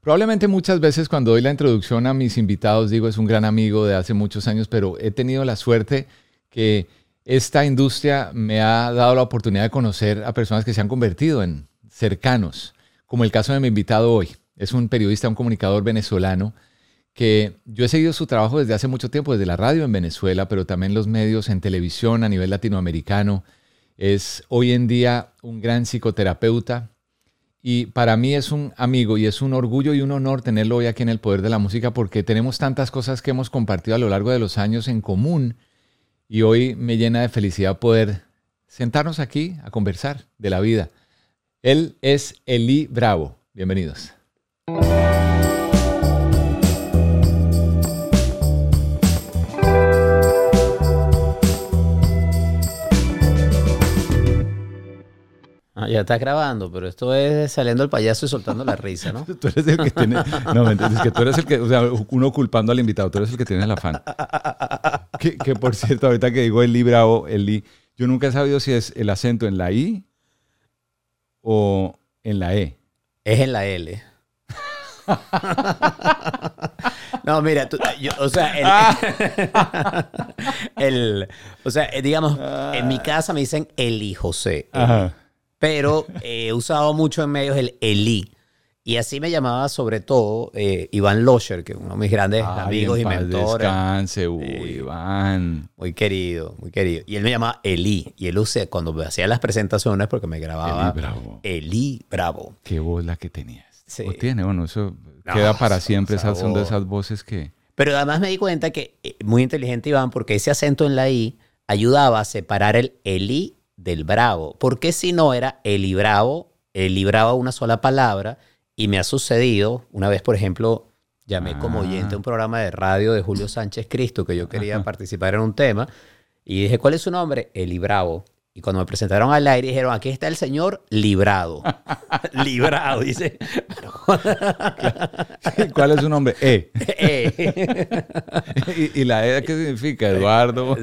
Probablemente muchas veces cuando doy la introducción a mis invitados digo es un gran amigo de hace muchos años, pero he tenido la suerte que esta industria me ha dado la oportunidad de conocer a personas que se han convertido en cercanos, como el caso de mi invitado hoy. Es un periodista, un comunicador venezolano que yo he seguido su trabajo desde hace mucho tiempo, desde la radio en Venezuela, pero también los medios en televisión a nivel latinoamericano. Es hoy en día un gran psicoterapeuta y para mí es un amigo y es un orgullo y un honor tenerlo hoy aquí en el Poder de la Música porque tenemos tantas cosas que hemos compartido a lo largo de los años en común y hoy me llena de felicidad poder sentarnos aquí a conversar de la vida. Él es Eli Bravo. Bienvenidos. Ah, ya estás grabando, pero esto es saliendo el payaso y soltando la risa, ¿no? tú eres el que tiene. No, me entiendes, que tú eres el que. O sea, uno culpando al invitado, tú eres el que tiene el afán. que, que por cierto, ahorita que digo el Eli Bravo, el Eli, yo nunca he sabido si es el acento en la I o en la E. Es en la L. no, mira, tú, yo, o sea, el, el, o sea, eh, digamos, en mi casa me dicen Eli José. Eli. Pero eh, he usado mucho en medios el Eli. Y así me llamaba sobre todo eh, Iván Losher, que es uno de mis grandes Ay, amigos y mentores. Descanse, uy, Iván. Muy querido, muy querido. Y él me llamaba Eli. Y él usé, cuando me hacía las presentaciones, porque me grababa Eli Bravo. Eli Bravo. Qué voz la que tenías. Sí. O tiene, bueno, eso No, queda para siempre. esa Esas son de esas voces que. Pero además me di cuenta que, eh, muy inteligente Iván, porque ese acento en la I ayudaba a separar el Eli del Bravo. Porque si no era Eli Bravo, Eli Bravo una sola palabra. Y me ha sucedido, una vez, por ejemplo, llamé como Ah. oyente a un programa de radio de Julio Sánchez Cristo, que yo quería participar en un tema. Y dije, ¿cuál es su nombre? Eli Bravo. Y cuando me presentaron al aire, dijeron, aquí está el señor librado. librado, dice. ¿Cuál es su nombre? E. Eh. ¿Y, y la E qué significa? Eduardo.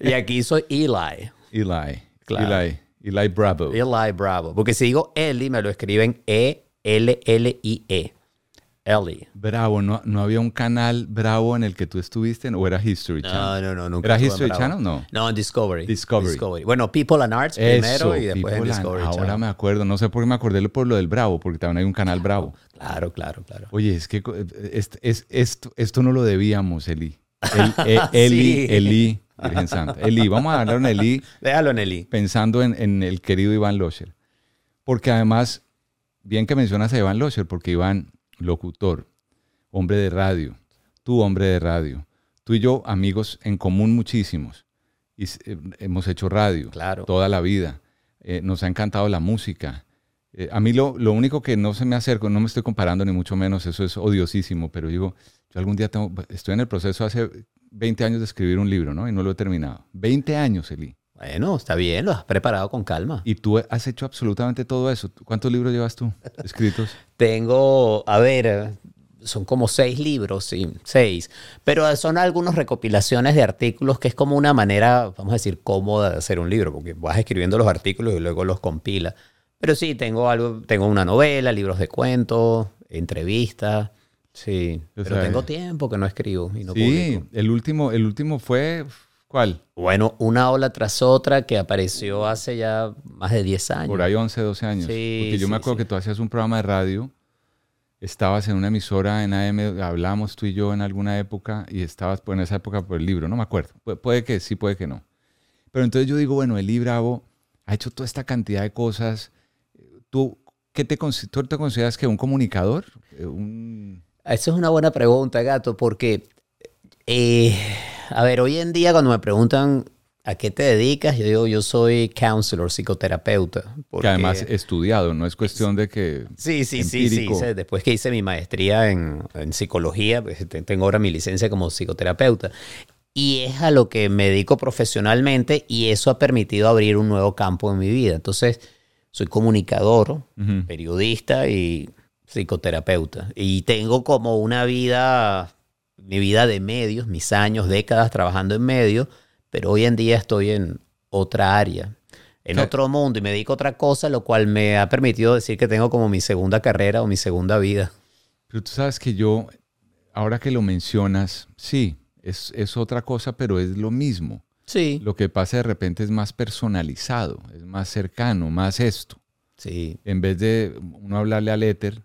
y aquí soy Eli. Eli. Claro. Eli. Eli Bravo. Eli Bravo. Porque si digo Eli, me lo escriben E E-L-L-I-E. Eli. Bravo. ¿No, ¿No había un canal Bravo en el que tú estuviste? ¿O era History No, Channel? no, no. Nunca ¿Era History Bravo. Channel? No. No, en Discovery. Discovery. Bueno, People and Arts primero y después en and- Discovery Ahora Channel. me acuerdo. No sé por qué me acordé por lo del Bravo, porque también hay un canal Bravo. Claro, claro, claro. Oye, es que es- es- esto, esto no lo debíamos, Eli. El- eh, Eli. Eli, Virgen Santa. Eli, vamos a hablar en Eli Déjalo en Eli. pensando en, en el querido Iván Locher. Porque además, bien que mencionas a Iván Locher, porque Iván, locutor, hombre de radio, tú hombre de radio, tú y yo amigos en común muchísimos. Y, eh, hemos hecho radio Claro. toda la vida. Eh, nos ha encantado la música. Eh, a mí lo, lo único que no se me acerca, no me estoy comparando ni mucho menos, eso es odiosísimo, pero digo, yo algún día tengo, estoy en el proceso hace 20 años de escribir un libro, ¿no? Y no lo he terminado. 20 años, Eli. Bueno, está bien, lo has preparado con calma. Y tú has hecho absolutamente todo eso. ¿Cuántos libros llevas tú escritos? Tengo, a ver, son como seis libros, sí, seis. Pero son algunas recopilaciones de artículos que es como una manera, vamos a decir, cómoda de hacer un libro, porque vas escribiendo los artículos y luego los compila. Pero sí, tengo algo, tengo una novela, libros de cuentos, entrevistas. Sí, O pero sea, tengo tiempo que no escribo y no sí, publico. el último, el último fue, ¿cuál? Bueno, una ola tras otra que apareció hace ya más de 10 años. Por ahí 11, 12 años. Sí, Porque yo me acuerdo que tú hacías un programa de radio, estabas en una emisora en AM, hablamos tú y yo en alguna época y estabas en esa época por el libro, no me acuerdo. Pu- puede que sí, puede que no. Pero entonces yo digo, bueno, Eli Bravo ha hecho toda esta cantidad de cosas. ¿Tú, qué te, tú te consideras que un comunicador? Eh, Un... Esa es una buena pregunta, gato, porque, eh, a ver, hoy en día cuando me preguntan a qué te dedicas, yo digo, yo soy counselor, psicoterapeuta. Que porque- además estudiado, no es cuestión de que... Sí, sí, sí, sí. Después que hice mi maestría en, en psicología, pues, te- tengo ahora mi licencia como psicoterapeuta. Y es a lo que me dedico profesionalmente y eso ha permitido abrir un nuevo campo en mi vida. Entonces, soy comunicador, periodista y psicoterapeuta. Y tengo como una vida, mi vida de medios, mis años, décadas trabajando en medios, pero hoy en día estoy en otra área, en otro mundo y me dedico a otra cosa, lo cual me ha permitido decir que tengo como mi segunda carrera o mi segunda vida. Pero tú sabes que yo, ahora que lo mencionas, sí, es, es otra cosa, pero es lo mismo. Sí. Lo que pasa de repente es más personalizado, es más cercano, más esto. Sí. En vez de uno hablarle al éter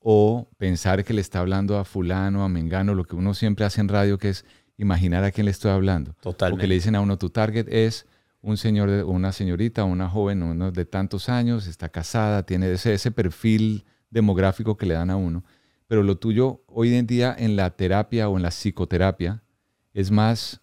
o pensar que le está hablando a fulano, a mengano, lo que uno siempre hace en radio, que es imaginar a quién le estoy hablando. Totalmente. O que le dicen a uno, tu target es un señor, una señorita, una joven, uno de tantos años, está casada, tiene ese, ese perfil demográfico que le dan a uno. Pero lo tuyo hoy en día en la terapia o en la psicoterapia es más,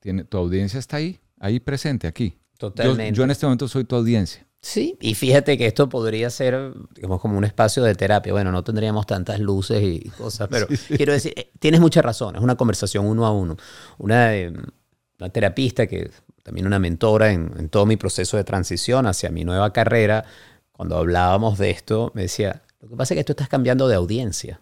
tiene, tu audiencia está ahí, ahí presente, aquí. Yo, Totalmente. yo en este momento soy tu audiencia. Sí, y fíjate que esto podría ser, digamos, como un espacio de terapia. Bueno, no tendríamos tantas luces y cosas, pero quiero decir, eh, tienes mucha razón, es una conversación uno a uno. Una, eh, una terapista que también una mentora en, en todo mi proceso de transición hacia mi nueva carrera, cuando hablábamos de esto, me decía, lo que pasa es que tú estás cambiando de audiencia.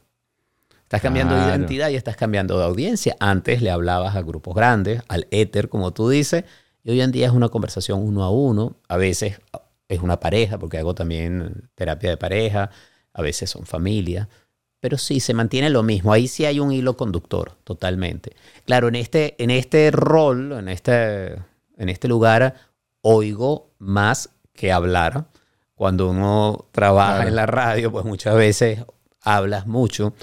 Estás cambiando de identidad y estás cambiando de audiencia. Antes le hablabas a grupos grandes, al éter, como tú dices, y hoy en día es una conversación uno a uno. A veces es una pareja, porque hago también terapia de pareja, a veces son familia. Pero sí, se mantiene lo mismo. Ahí sí hay un hilo conductor, totalmente. Claro, en este, en este rol, en este, en este lugar, oigo más que hablar. Cuando uno trabaja Claro. en la radio, pues muchas veces hablas mucho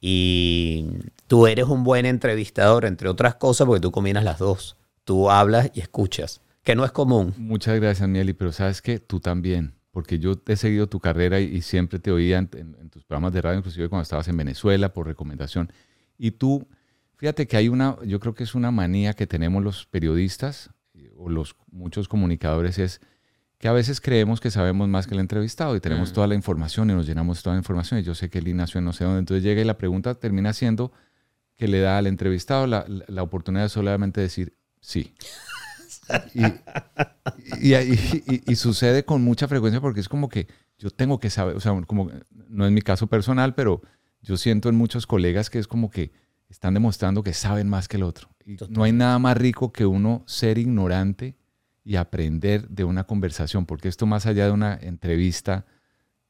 y tú eres un buen entrevistador, entre otras cosas, porque tú combinas las dos. Tú hablas y escuchas, que no es común. Muchas gracias, Mieli, pero sabes que tú también, porque yo he seguido tu carrera y, y siempre te oía en, en- en tus programas de radio, inclusive cuando estabas en Venezuela por recomendación. Y tú, fíjate que hay una, yo creo que es una manía que tenemos los periodistas eh, o los muchos comunicadores es que a veces creemos que sabemos más que el entrevistado y tenemos toda la información y nos llenamos toda la información y yo sé que Lee nació en no sé dónde, entonces llega y la pregunta termina siendo que le da al entrevistado la, la- la oportunidad de solamente decir sí. Y, y, y- y- y sucede con mucha frecuencia porque es como que yo tengo que saber, o sea, como no es mi caso personal, pero yo siento en muchos colegas que es como que están demostrando que saben más que el otro. Y no hay nada más rico que uno ser ignorante y aprender de una conversación, porque esto más allá de una entrevista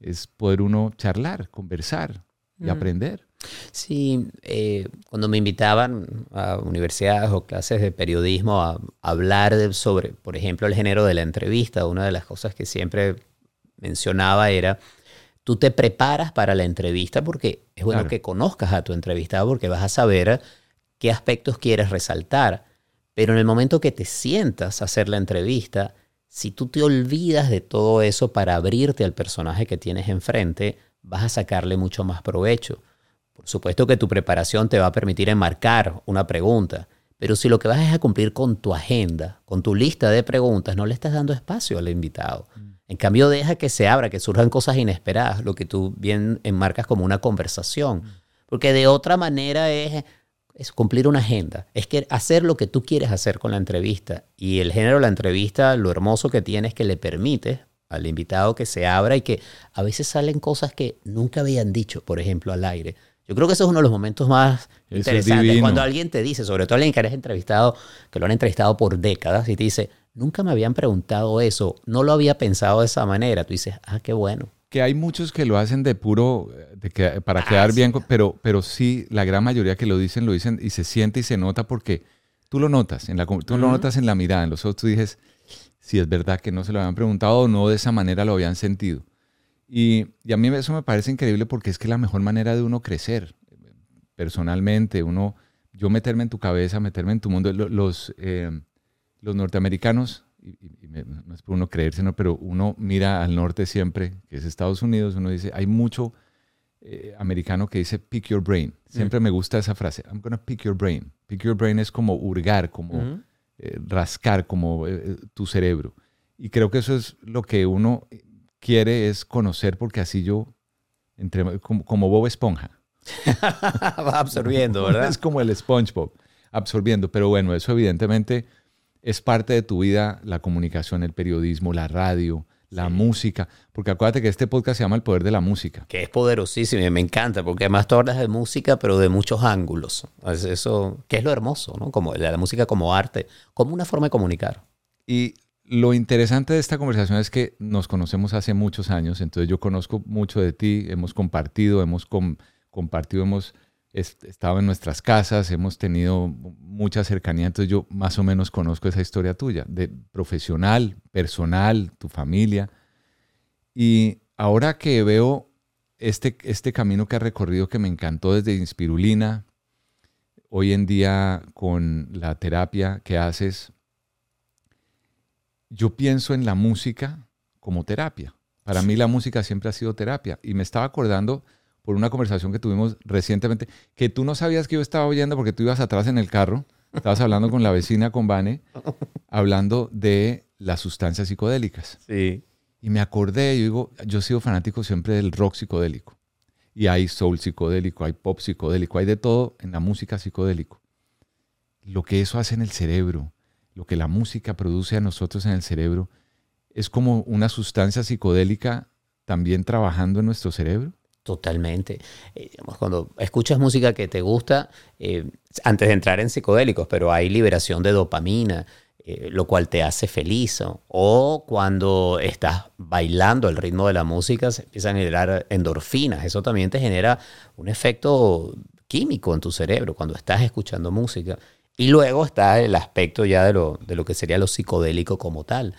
es poder uno charlar, conversar y aprender. Sí, eh, cuando me invitaban a universidades o clases de periodismo a, hablar de- sobre, por ejemplo, el género de la entrevista, una de las cosas que siempre mencionaba era, tú te preparas para la entrevista porque es bueno Claro. que conozcas a tu entrevistado porque vas a saber qué aspectos quieres resaltar. Pero en el momento que te sientas a hacer la entrevista, si tú te olvidas de todo eso para abrirte al personaje que tienes enfrente, vas a sacarle mucho más provecho. Por supuesto que tu preparación te va a permitir enmarcar una pregunta, pero si lo que vas es a cumplir con tu agenda, con tu lista de preguntas, no le estás dando espacio al invitado. En cambio, deja que se abra, que surjan cosas inesperadas, lo que tú bien enmarcas como una conversación. Porque de otra manera es, es cumplir una agenda, es que hacer lo que tú quieres hacer con la entrevista. Y el género de la entrevista, lo hermoso que tiene es que le permite al invitado que se abra y que a veces salen cosas que nunca habían dicho, por ejemplo, al aire. Yo creo que eso es uno de los momentos más Eso interesantes. Cuando alguien te dice, sobre todo alguien que eres entrevistado, que lo han entrevistado por décadas, y te dice, nunca me habían preguntado eso, no lo había pensado de esa manera. Tú dices, ah, qué bueno. Que hay muchos que lo hacen de puro, eh, de que- para quedar sí. bien, pero, pero sí, la gran mayoría que lo dicen, lo dicen y se siente y se nota porque tú lo notas, en la, tú lo notas en la mirada, en los ojos, tú dices, si es verdad que no se lo habían preguntado o no de esa manera lo habían sentido. Y, y a mí eso me parece increíble porque es que es la mejor manera de uno crecer personalmente, uno, yo meterme en tu cabeza, meterme en tu mundo. Lo- Los, eh, los norteamericanos, y, y- no es por uno creerse, ¿no? pero uno mira al norte siempre, que es Estados Unidos, uno dice, hay mucho eh, americano que dice pick your brain. Siempre me gusta esa frase, I'm gonna pick your brain. Pick your brain es como hurgar, como eh, rascar, como eh, tu cerebro. Y creo que eso es lo que uno quiere es conocer porque así yo, entre, como, como Bob Esponja. Va absorbiendo, ¿verdad? Es como el SpongeBob, absorbiendo. Pero bueno, eso evidentemente es parte de tu vida, la comunicación, el periodismo, la radio, la música. Porque acuérdate que este podcast se llama El Poder de la Música. Que es poderosísimo y me encanta, porque además tú hablas de música, pero de muchos ángulos. Es Eso, que es lo hermoso, ¿no? Como la, la música como arte, como una forma de comunicar. Y lo interesante de esta conversación es que nos conocemos hace muchos años, entonces yo conozco mucho de ti, hemos compartido, hemos compartido, hemos estado en nuestras casas, hemos tenido mucha cercanía, entonces yo más o menos conozco esa historia tuya, de profesional, personal, tu familia. Y ahora que veo este, este camino que has recorrido que me encantó desde Inspirulina, hoy en día con la terapia que haces, yo pienso en la música como terapia. Para mí la música siempre ha sido terapia. Y me estaba acordando por una conversación que tuvimos recientemente, que tú no sabías que yo estaba oyendo porque tú ibas atrás en el carro, estabas hablando con la vecina, con Vane, hablando de las sustancias psicodélicas. Sí. Y me acordé, yo digo, yo he sido fanático siempre del rock psicodélico. Y hay soul psicodélico, hay pop psicodélico, hay de todo en la música psicodélico. Lo que eso hace en el cerebro, lo que la música produce a nosotros en el cerebro, es como una sustancia psicodélica también trabajando en nuestro cerebro. Totalmente. Eh, cuando escuchas música que te gusta, eh, antes de entrar en psicodélicos, pero hay liberación de dopamina, eh, lo cual te hace feliz. O cuando estás bailando el ritmo de la música, se empiezan a generar endorfinas. Eso también te genera un efecto químico en tu cerebro cuando estás escuchando música. Y luego está el aspecto ya de lo, de lo que sería lo psicodélico como tal.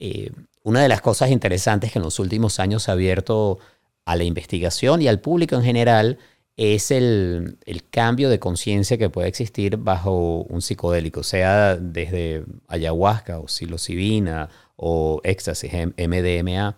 Eh, una de las cosas interesantes que en los últimos años ha abierto a la investigación y al público en general es el, el cambio de conciencia que puede existir bajo un psicodélico, sea desde ayahuasca o psilocibina o éxtasis, MDMA.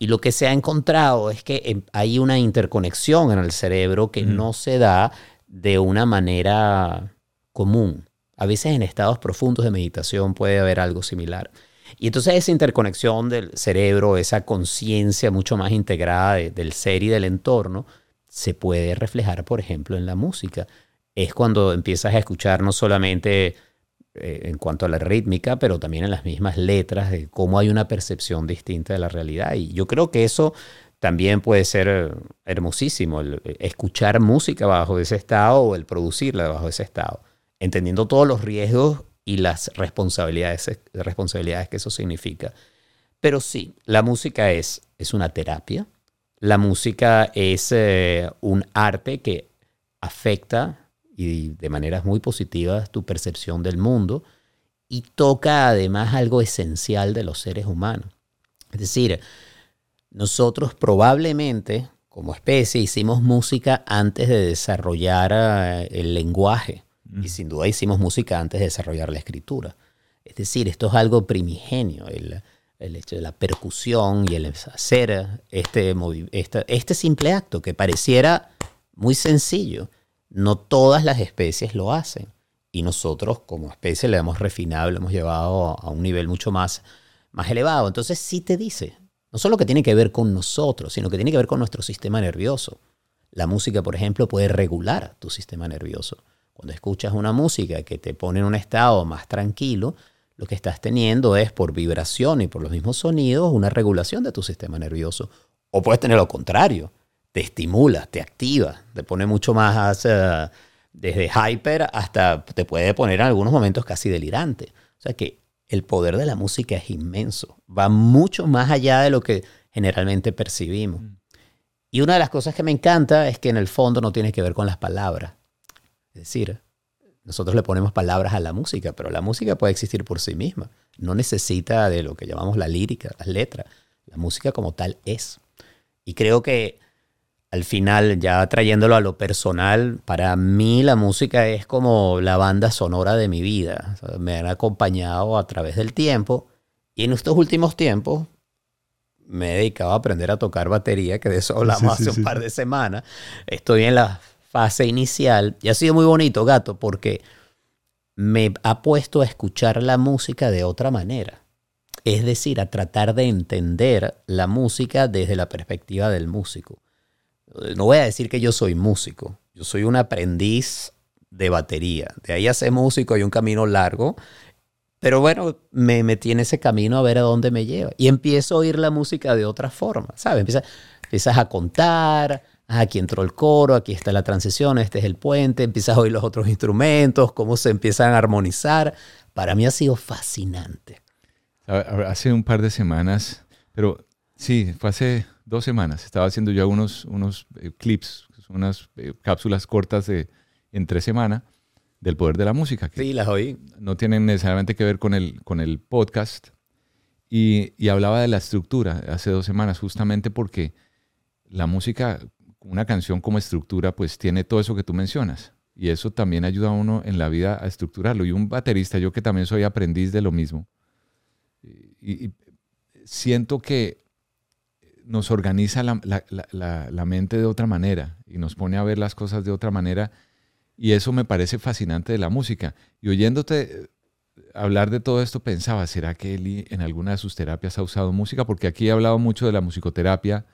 Y lo que se ha encontrado es que em, hay una interconexión en el cerebro que no se da de una manera común. A veces en estados profundos de meditación puede haber algo similar. Y entonces esa interconexión del cerebro, esa conciencia mucho más integrada del ser y del entorno, se puede reflejar, por ejemplo, en la música. Es cuando empiezas a escuchar no solamente eh, en cuanto a la rítmica, pero también en las mismas letras, de cómo hay una percepción distinta de la realidad. Y yo creo que eso también puede ser hermosísimo, el escuchar música bajo ese estado o el producirla bajo ese estado entendiendo todos los riesgos y las responsabilidades, responsabilidades que eso significa. Pero sí, la música es, es una terapia, la música es eh, un arte que afecta y de maneras muy positivas tu percepción del mundo y toca además algo esencial de los seres humanos. Es decir, nosotros probablemente como especie hicimos música antes de desarrollar eh, el lenguaje. Y sin duda hicimos música antes de desarrollar la escritura. Es decir, esto es algo primigenio, el, hecho de la percusión y el hacer este, este, este simple acto que pareciera muy sencillo. No todas las especies lo hacen. Y nosotros como especie le hemos refinado, le hemos llevado a un nivel mucho más, más elevado. Entonces sí te dice, no solo que tiene que ver con nosotros, sino que tiene que ver con nuestro sistema nervioso. La música, por ejemplo, puede regular tu sistema nervioso. Cuando escuchas una música que te pone en un estado más tranquilo, lo que estás teniendo es por vibración y por los mismos sonidos una regulación de tu sistema nervioso. O puedes tener lo contrario, te estimula, te activa, te pone mucho más uh, desde hyper hasta te puede poner en algunos momentos casi delirante. O sea que el poder de la música es inmenso, va mucho más allá de lo que generalmente percibimos. Mm. Y una de las cosas que me encanta es que en el fondo no tiene que ver con las palabras, es decir, nosotros le ponemos palabras a la música, pero la música puede existir por sí misma. No necesita de lo que llamamos la lírica, las letras. La música como tal es. Y creo que al final, ya trayéndolo a lo personal, para mí la música es como la banda sonora de mi vida. me han acompañado a través del tiempo. Y en estos últimos tiempos me he dedicado a aprender a tocar batería, que de eso hablamos hace un par de semanas. Estoy en la fase inicial. Y ha sido muy bonito, gato, porque me ha puesto a escuchar la música de otra manera. Es decir, a tratar de entender la música desde la perspectiva del músico. No voy a decir que yo soy músico, yo soy un aprendiz de batería. De ahí a ser músico hay un camino largo, pero bueno, me metí en ese camino a ver a dónde me lleva. Y empiezo a oír la música de otra forma, ¿sabes? Empiezas, empiezas a contar, aquí entró el coro, aquí está la transición, este es el puente, empiezas a oír los otros instrumentos, cómo se empiezan a armonizar. Para mí ha sido fascinante. Hace un par de semanas, pero sí, fue hace dos semanas. Estaba haciendo ya unos, unos eh, clips, unas eh, cápsulas cortas de entre semana del poder de la música. sí, las oí. No tienen necesariamente que ver con el, con el podcast. Y, y, hablaba de la estructura hace dos semanas, justamente porque la música, una canción como estructura, pues tiene todo eso que tú mencionas. Y eso también ayuda a uno en la vida a estructurarlo. Y un baterista, yo que también soy aprendiz de lo mismo, y, siento que nos organiza la, la, la, mente de otra manera y nos pone a ver las cosas de otra manera. Y eso me parece fascinante de la música. Y oyéndote hablar de todo esto, pensaba, ¿será que Eli en alguna de sus terapias ha usado música? Porque aquí he hablado mucho de la musicoterapia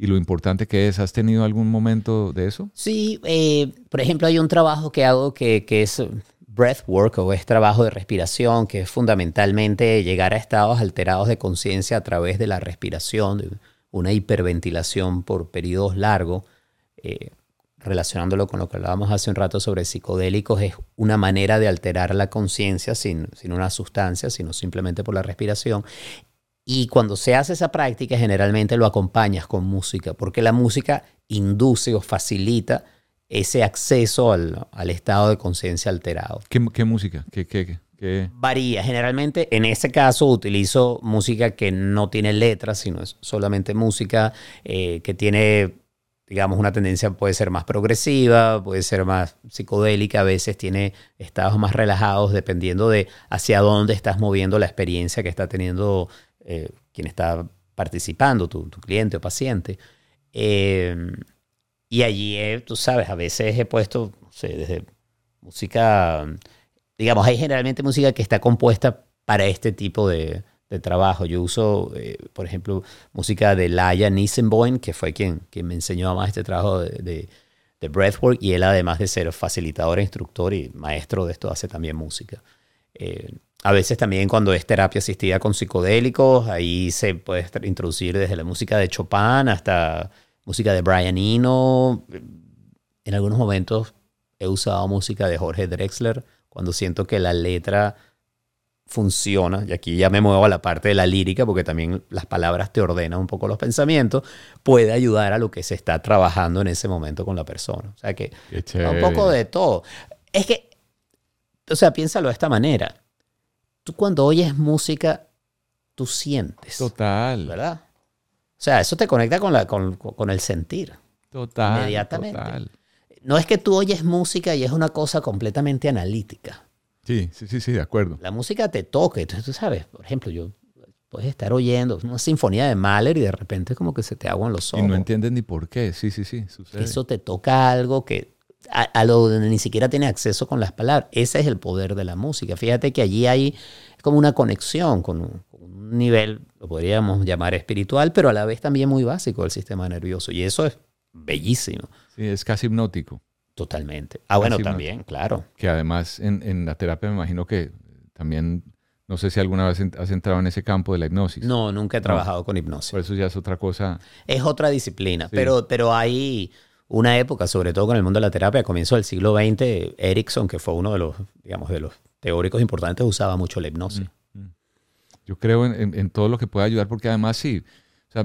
y lo importante que es. ¿Has tenido algún momento de eso? Sí, eh, por ejemplo, hay un trabajo que hago que, es breathwork o es trabajo de respiración, que es fundamentalmente llegar a estados alterados de conciencia a través de la respiración, una hiperventilación por periodos largos. Eh, relacionándolo con lo que hablábamos hace un rato sobre psicodélicos, es una manera de alterar la conciencia sin, sin una sustancia, sino simplemente por la respiración. Y cuando se hace esa práctica, generalmente lo acompañas con música, porque la música induce o facilita ese acceso al, al estado de conciencia alterado. ¿Qué, qué música? ¿Qué, qué, qué? Varía. Generalmente, en ese caso, utilizo música que no tiene letras, sino es solamente música eh, que tiene, digamos, una tendencia puede ser más progresiva, puede ser más psicodélica, a veces tiene estados más relajados, dependiendo de hacia dónde estás moviendo la experiencia que está teniendo eh, quien está participando, tu, tu cliente o paciente. Eh, y allí, tú sabes, a veces he puesto, no sé, desde música, digamos, hay generalmente música que está compuesta para este tipo de, de trabajo. Yo uso, eh, por ejemplo, música de Laia Nissenboim, que fue quien, quien me enseñó más este trabajo de, de, breathwork, y él además de ser facilitador, e instructor y maestro de esto, hace también música. Eh, a veces también cuando es terapia asistida con psicodélicos, ahí se puede introducir desde la música de Chopin hasta música de Brian Eno. En algunos momentos he usado música de Jorge Drexler cuando siento que la letra funciona, y aquí ya me muevo a la parte de la lírica, porque también las palabras te ordenan un poco los pensamientos, puede ayudar a lo que se está trabajando en ese momento con la persona. O sea que un poco de todo. Es que, o sea, piénsalo de esta manera. Tú cuando oyes música, tú sientes. Total. ¿Verdad? O sea, eso te conecta con, la, con, el sentir. Total. Inmediatamente. No es que tú oyes música y es una cosa completamente analítica. Sí, sí, sí, sí, de acuerdo. La música te toca. Entonces, tú sabes, por ejemplo, yo puedes estar oyendo una sinfonía de Mahler y de repente como que se te aguan los ojos. Y no entiendes ni por qué. Sí, sí, sí, sucede. Eso te toca algo que a, lo ni siquiera tiene acceso con las palabras. Ese es el poder de la música. Fíjate que allí hay como una conexión con, un nivel, lo podríamos llamar espiritual, pero a la vez también muy básico del sistema nervioso. Y eso es bellísimo. Sí, es casi hipnótico. Totalmente. Ah, bueno, también, claro. Que además en, en, la terapia me imagino que también, no sé si alguna vez has entrado en ese campo de la hipnosis. No, nunca he trabajado con hipnosis. Por eso ya es otra cosa. Es otra disciplina, pero, pero hay una época, sobre todo con el mundo de la terapia, a comienzo del siglo XX, Erickson, que fue uno de los, digamos, de los teóricos importantes, usaba mucho la hipnosis. Mm, mm. Yo creo en, todo lo que pueda ayudar, porque además sí, o sea,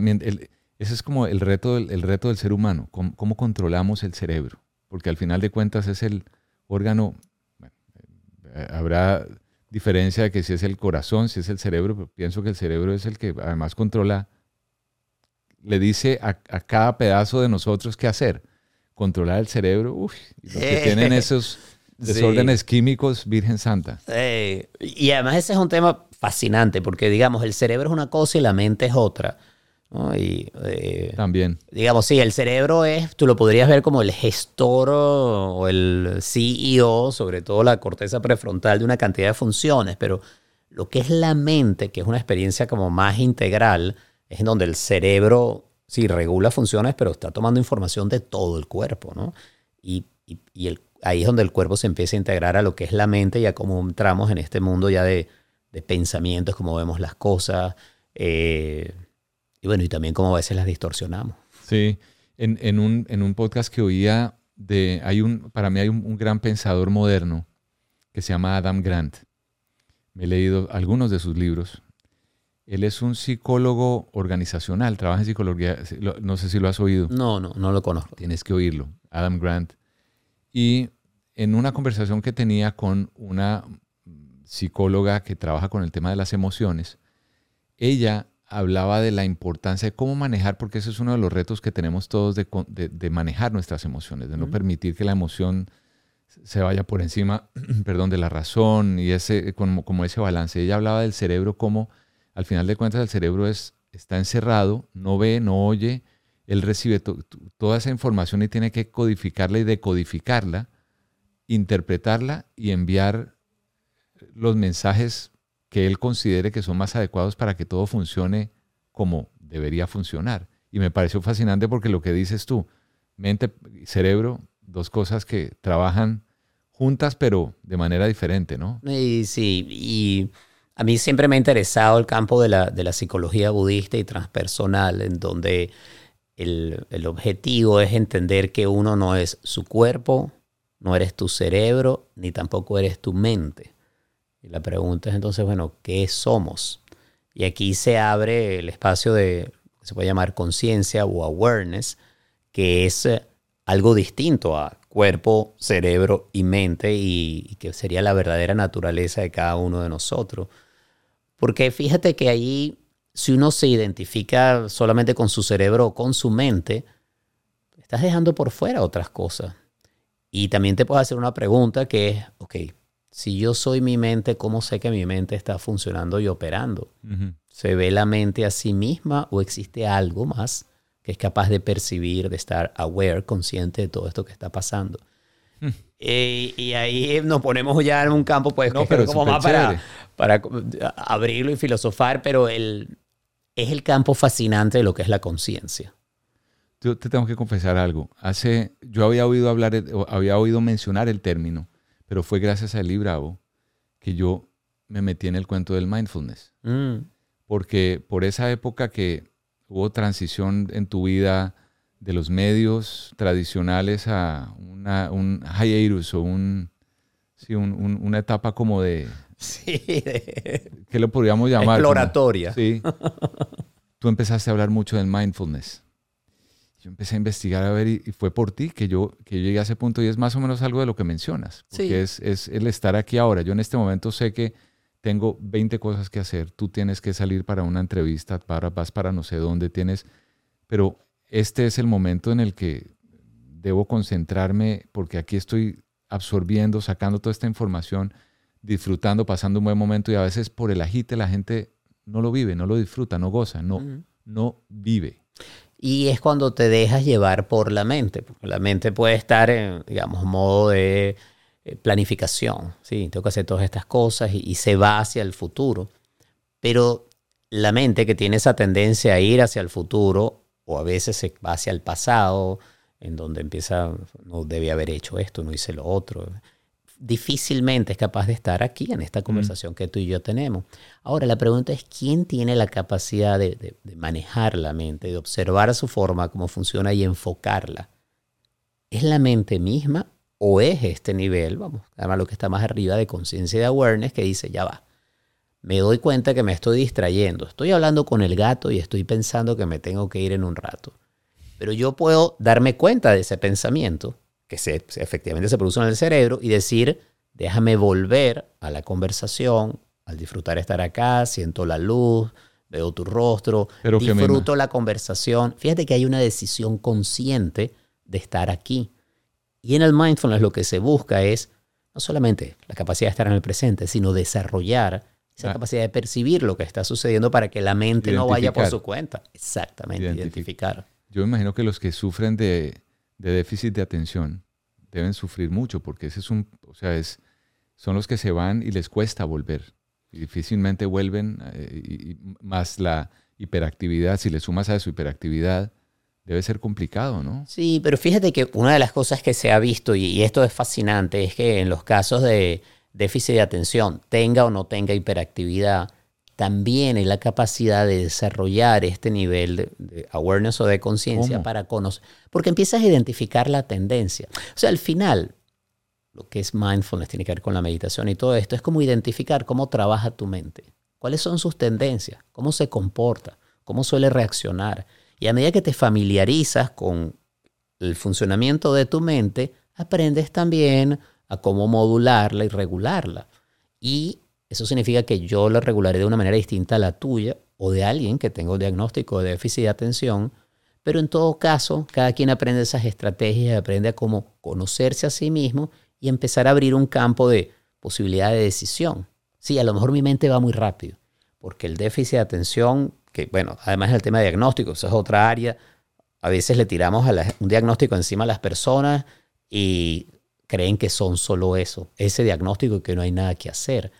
ese es como el reto del, el reto del ser humano, cómo, controlamos el cerebro, porque al final de cuentas es el órgano, eh, habrá diferencia de que si es el corazón, si es el cerebro, pero pienso que el cerebro es el que además controla, le dice a, a cada pedazo de nosotros qué hacer controlar el cerebro, uff, los que tienen esos desórdenes químicos, Virgen Santa. y además ese es un tema fascinante, porque digamos, el cerebro es una cosa y la mente es otra. Y, eh, También. Digamos, sí, el cerebro es, tú lo podrías ver como el gestor o el CEO, sobre todo la corteza prefrontal de una cantidad de funciones, pero lo que es la mente, que es una experiencia como más integral, es en donde el cerebro sí regula funciones, pero está tomando información de todo el cuerpo, ¿no? Y, y, ahí es donde el cuerpo se empieza a integrar a lo que es la mente y a cómo entramos en este mundo ya de, de pensamientos, cómo vemos las cosas, eh, y bueno, y también cómo a veces las distorsionamos. Sí, en, un, podcast que oía hay un, para mí hay un, un gran pensador moderno que se llama Adam Grant. Me he leído algunos de sus libros Él es un psicólogo organizacional, trabaja en psicología, no sé si lo has oído. No, no, no lo conozco. Tienes que oírlo, Adam Grant. Y en una conversación que tenía con una psicóloga que trabaja con el tema de las emociones, ella hablaba de la importancia de cómo manejar, porque ese es uno de los retos que tenemos todos de, manejar nuestras emociones, de no permitir que la emoción se vaya por encima, perdón, de la razón y ese, como, como ese balance. Ella hablaba del cerebro como, al final de cuentas, el cerebro es, está encerrado, no ve, no oye, él recibe toda esa información y tiene que codificarla y decodificarla, interpretarla y enviar los mensajes que él considere que son más adecuados para que todo funcione como debería funcionar. Y me pareció fascinante porque lo que dices tú, mente y cerebro, dos cosas que trabajan juntas pero de manera diferente, ¿no? Y, sí, y a mí siempre me ha interesado el campo de la, de la psicología budista y transpersonal, en donde el, el objetivo es entender que uno no es su cuerpo, no eres tu cerebro, ni tampoco eres tu mente y la pregunta es entonces, bueno, ¿qué somos? Y aquí se abre el espacio de, se puede llamar conciencia o awareness, que es eh, algo distinto a cuerpo, cerebro y mente y, que sería la verdadera naturaleza de cada uno de nosotros. Porque fíjate que ahí, si uno se identifica solamente con su cerebro o con su mente, estás dejando por fuera otras cosas. Y también te puedes hacer una pregunta que es, ok, si yo soy mi mente, ¿cómo sé que mi mente está funcionando y operando? ¿Se ve la mente a sí misma o existe algo más que es capaz de percibir, de estar aware, consciente de todo esto que está pasando? Hmm. Eh, y ahí nos ponemos ya en un campo, pues, no, pero como más para, para abrirlo y filosofar, pero el, es el campo fascinante de lo que es la conciencia. Yo te tengo que confesar algo. Hace, yo había oído hablar, había oído mencionar el término, pero fue gracias a Eli Bravo que yo me metí en el cuento del mindfulness. Mm. Porque por esa época que hubo transición en tu vida de los medios tradicionales a una, un hiatus o un, sí, una etapa como de... Sí, ¿Qué lo podríamos llamar? Exploratoria. sí. Tú empezaste a hablar mucho del mindfulness yo empecé a investigar a ver y, fue por ti que yo, que llegué a ese punto y es más o menos algo de lo que mencionas, porque es, es, el estar aquí ahora. Yo en este momento sé que tengo 20 cosas que hacer, tú tienes que salir para una entrevista, para, vas para no sé dónde tienes, pero este es el momento en el que debo concentrarme porque aquí estoy absorbiendo, sacando toda esta información, disfrutando, pasando un buen momento y a veces por el agite la gente no lo vive, no lo disfruta, no goza, no, no vive. Y es cuando te dejas llevar por la mente, porque la mente puede estar en, digamos, modo de eh, planificación, ¿sí? Tengo que hacer todas estas cosas y, se va hacia el futuro. Pero la mente que tiene esa tendencia a ir hacia el futuro, o a veces se va hacia el pasado, en donde empieza, no debía haber hecho esto, no hice lo otro difícilmente es capaz de estar aquí en esta conversación que tú y yo tenemos. Ahora, la pregunta es, ¿quién tiene la capacidad de, manejar la mente, de observar su forma, cómo funciona y enfocarla? ¿Es la mente misma o es este nivel, vamos, además lo que está más arriba de conciencia de awareness que dice, ya va, me doy cuenta que me estoy distrayendo, estoy hablando con el gato y estoy pensando que me tengo que ir en un rato. Pero yo puedo darme cuenta de ese pensamiento que se, efectivamente se producen en el cerebro y decir, déjame volver a la conversación, al disfrutar estar acá, siento la luz, veo tu rostro, disfruto la conversación. Fíjate que hay una decisión consciente de estar aquí. Y en el mindfulness lo que se busca es no solamente la capacidad de estar en el presente, sino desarrollar esa ah. capacidad de percibir lo que está sucediendo para que la mente no vaya por su cuenta. Exactamente, identificar. Yo imagino que los que sufren de de déficit de atención deben sufrir mucho porque ese es un, o sea, es, son los que se van y les cuesta volver. Y difícilmente vuelven, eh, y, más la hiperactividad, si le sumas a su hiperactividad, debe ser complicado, ¿no? Sí, pero fíjate que una de las cosas que se ha visto, y esto es fascinante, es que en los casos de déficit de atención, tenga o no tenga hiperactividad, también hay la capacidad de desarrollar este nivel de, awareness o de conciencia para conocer, porque empiezas a identificar la tendencia. O sea, al final, lo que es mindfulness tiene que ver con la meditación y todo esto, es como identificar cómo trabaja tu mente. cuáles son sus tendencias, cómo se comporta, cómo suele reaccionar. Y a medida que te familiarizas con el funcionamiento de tu mente, aprendes también a cómo modularla y regularla. Y eso significa que yo la regularé de una manera distinta a la tuya o de alguien que tenga diagnóstico de déficit de atención. Pero en todo caso, cada quien aprende esas estrategias aprende a cómo conocerse a sí mismo y empezar a abrir un campo de posibilidad de decisión. Sí, a lo mejor mi mente va muy rápido, porque el déficit de atención, que bueno, además del tema de diagnóstico, eso es otra área, a veces le tiramos un diagnóstico encima a las personas y creen que son solo eso, ese diagnóstico y que no hay nada que hacer.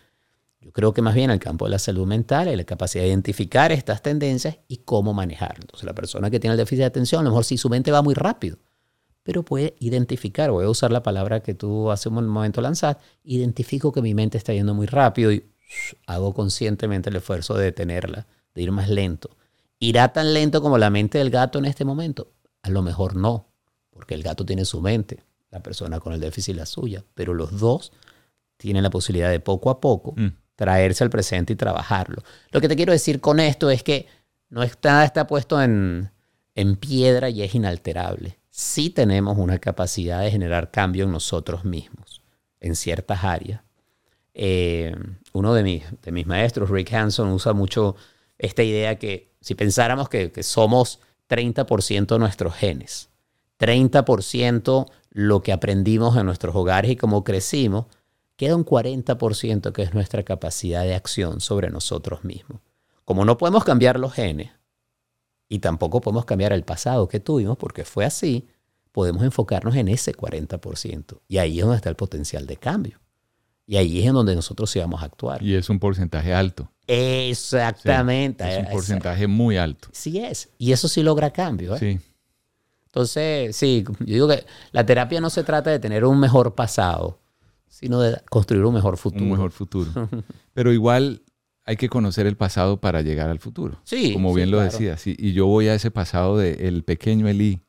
Yo creo que más bien el campo de la salud mental es la capacidad de identificar estas tendencias y cómo manejarlas. Entonces, la persona que tiene el déficit de atención, a lo mejor sí su mente va muy rápido, pero puede identificar, voy a usar la palabra que tú hace un momento lanzaste, identifico que mi mente está yendo muy rápido y hago conscientemente el esfuerzo de detenerla, de ir más lento. ¿Irá tan lento como la mente del gato en este momento? A lo mejor no, porque el gato tiene su mente, la persona con el déficit la suya, pero los dos tienen la posibilidad de poco a poco mm. traerse al presente y trabajarlo. Lo que te quiero decir con esto es que no está, está puesto en, en piedra y es inalterable. Sí tenemos una capacidad de generar cambio en nosotros mismos, en ciertas áreas. Eh, uno de mis, de mis maestros, Rick Hanson, usa mucho esta idea que si pensáramos que, que somos 30% nuestros genes, 30% lo que aprendimos en nuestros hogares y cómo crecimos, queda un 40% que es nuestra capacidad de acción sobre nosotros mismos. Como no podemos cambiar los genes y tampoco podemos cambiar el pasado que tuvimos porque fue así, podemos enfocarnos en ese 40%. Y ahí es donde está el potencial de cambio. Y ahí es en donde nosotros íbamos a actuar. Y es un porcentaje alto. Exactamente. es un porcentaje muy alto. Sí es. Y eso sí logra cambio. ¿eh? Sí. Entonces, sí, yo digo que la terapia no se trata de tener un mejor pasado, sino de construir un mejor futuro. Un mejor futuro. Pero igual hay que conocer el pasado para llegar al futuro. Sí. Como bien lo decías. Y, yo voy a ese pasado del pequeño Eli.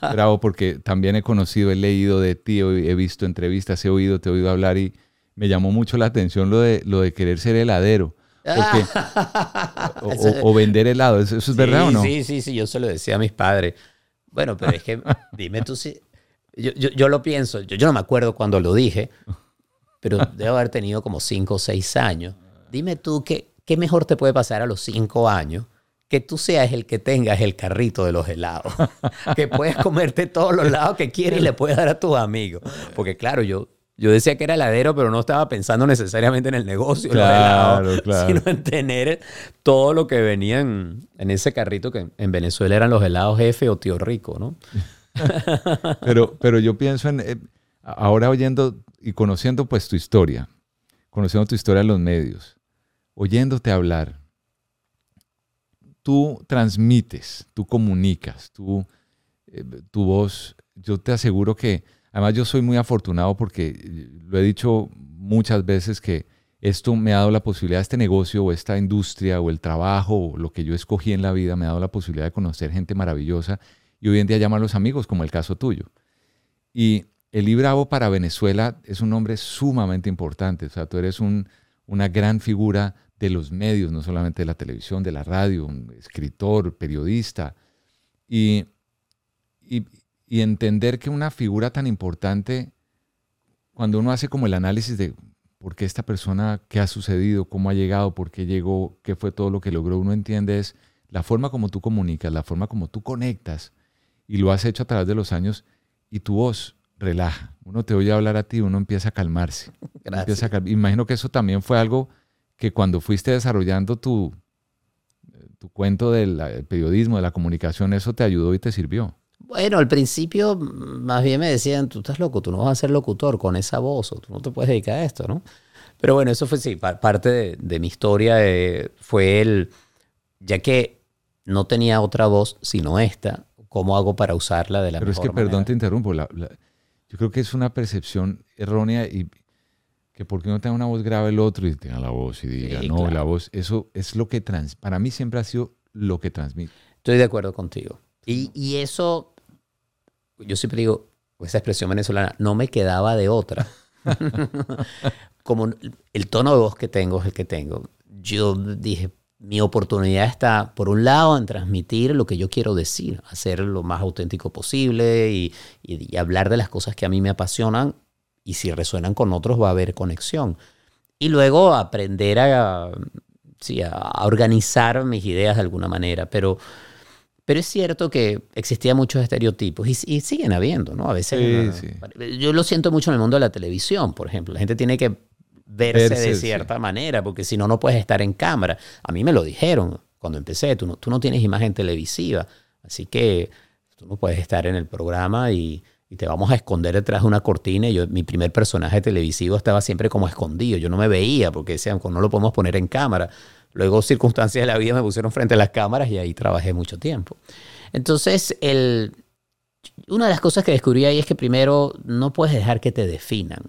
Bravo, porque también he conocido, he leído de ti, he visto entrevistas, he oído, te he oído hablar y me llamó mucho la atención lo de, lo de querer ser heladero. o, vender helado, ¿eso, es verdad o no? Sí, sí, sí, yo se lo decía a mis padres. Bueno, pero es que dime tú si... Yo, lo pienso, yo, yo, no me acuerdo cuando lo dije, pero debo haber tenido como cinco o seis años. Dime tú qué, qué mejor te puede pasar a los cinco años que tú seas el que tengas el carrito de los helados, que puedes comerte todos los helados que quieres y le puedes dar a tus amigos. Porque claro, yo, yo decía que era heladero, pero no estaba pensando necesariamente en el negocio, claro, claro. sino en tener todo lo que venía en, ese carrito que en Venezuela eran los helados jefe o tío rico, ¿no? pero, pero yo pienso en, eh, ahora oyendo y conociendo pues tu historia, conociendo tu historia en los medios, oyéndote hablar, tú transmites, tú comunicas, tú, eh, tu voz, yo te aseguro que Además, yo soy muy afortunado porque eh, lo he dicho muchas veces que esto me ha dado la posibilidad, este negocio o esta industria o el trabajo o lo que yo escogí en la vida me ha dado la posibilidad de conocer gente maravillosa y hoy en día los amigos, como el caso tuyo. Y Eli Bravo para Venezuela es un nombre sumamente importante. O sea, tú eres una gran figura de los medios, no solamente de la televisión, de la radio, un escritor, periodista. Y, y entender que una figura tan importante, cuando uno hace como el análisis de por qué esta persona, qué ha sucedido, cómo ha llegado, por qué llegó, qué fue todo lo que logró, uno entiende es la forma como tú comunicas, la forma como tú conectas, y lo has hecho a través de los años, y tu voz relaja. Uno te oye hablar a ti, uno empieza a calmarse. Gracias. Imagino que eso también fue algo que cuando fuiste desarrollando tu, tu cuento del periodismo, de la comunicación, eso te ayudó y te sirvió. Bueno, al principio más bien me decían, tú estás loco, tú no vas a ser locutor con esa voz, o tú no te puedes dedicar a esto, ¿no? Pero bueno, eso fue sí, parte de, mi historia eh, fue el, ya que no tenía otra voz sino esta, ¿cómo hago para usarla de la Pero es que, perdón, te interrumpo, yo creo que es una percepción errónea y que porque no tenga una voz grave el otro y tenga la voz y diga, no, la voz, eso es lo que trans, para mí siempre ha sido lo que transmite. Estoy de acuerdo contigo. Y, y eso yo siempre digo, esa expresión venezolana, no me quedaba de otra. Como el tono de voz que tengo es el que tengo. yo dije, mi oportunidad está, por un lado, en transmitir lo que yo quiero decir, hacer lo más auténtico posible y, y, hablar de las cosas que a mí me apasionan y si resuenan con otros va a haber conexión. Y luego aprender a, sí, a organizar mis ideas de alguna manera, pero... Pero es cierto que existían muchos estereotipos y, y siguen habiendo, ¿no? A veces... Yo lo siento mucho en el mundo de la televisión, por ejemplo. La gente tiene que verse, de cierta manera, porque si no, no puedes estar en cámara. A mí me lo dijeron cuando empecé, tú no, tú no tienes imagen televisiva, así que tú no puedes estar en el programa y, y te vamos a esconder detrás de una cortina. Y yo, mi primer personaje televisivo estaba siempre como escondido, yo no me veía porque decían, no lo podemos poner en cámara. Luego circunstancias de la vida me pusieron frente a las cámaras y ahí trabajé mucho tiempo. Entonces, el, una de las cosas que descubrí ahí es que primero no puedes dejar que te definan.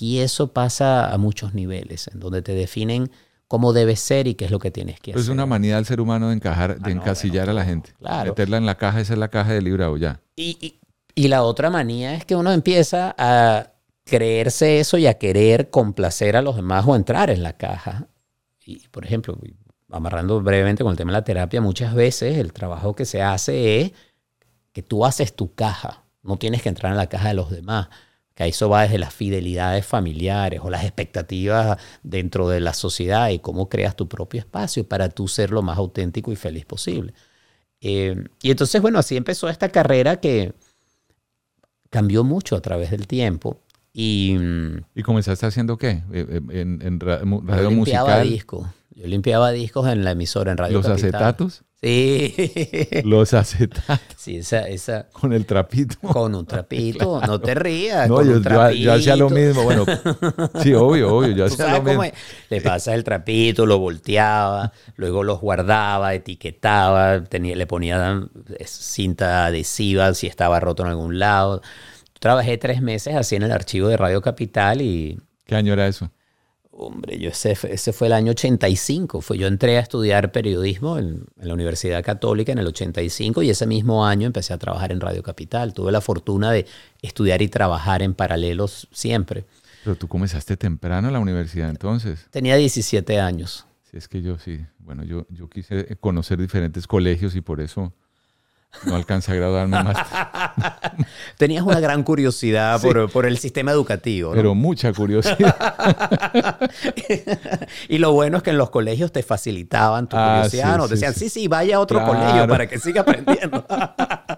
Y eso pasa a muchos niveles, en donde te definen cómo debes ser y qué es lo que tienes que hacer. Es una manía del ser humano de encajar, de ah, encasillar a la gente. Claro. Meterla en la caja, esa es la caja de libra o ya. Y, y, la otra manía es que uno empieza a creerse eso y a querer complacer a los demás o entrar en la caja. Y, por ejemplo, amarrando brevemente con el tema de la terapia, muchas veces el trabajo que se hace es que tú haces tu caja, no tienes que entrar en la caja de los demás que eso va desde las fidelidades familiares o las expectativas dentro de la sociedad y cómo creas tu propio espacio para tú ser lo más auténtico y feliz posible. Eh, y entonces, bueno, así empezó esta carrera que cambió mucho a través del tiempo. ¿Y, ¿Y comenzaste haciendo qué? Eh, eh, ¿En, en radio yo limpiaba discos. Yo limpiaba discos en la emisora, en Radio ¿Los acetatos? Sí. Los acetatos. Sí, esa, esa. Con el trapito. Con un trapito. No te rías. No, yo, yo, hacía lo mismo. Bueno, sí, obvio, obvio. Yo hacía lo mismo. Le pasas el trapito, lo volteaba, luego los guardaba, etiquetaba, tenía, le ponía cinta adhesiva si estaba roto en algún lado. Trabajé tres meses así en el archivo de Radio Capital y. ¿Qué año era eso? Hombre, yo ese, ese, fue el año 85. Fue, yo entré a estudiar periodismo en, la Universidad Católica en el 85 y ese mismo año empecé a trabajar en Radio Capital. Tuve la fortuna de estudiar y trabajar en paralelos siempre. Pero tú comenzaste temprano en la universidad entonces. Tenía 17 años. Sí, es que yo sí. Bueno, yo, yo quise conocer diferentes colegios y por eso no alcancé a graduarme más. Tenías una gran curiosidad por, el sistema educativo. Pero mucha curiosidad. y lo bueno es que en los colegios te facilitaban tu ah, curiosidad. Sí, Te decían, sí, sí, vaya a otro colegio para que siga aprendiendo.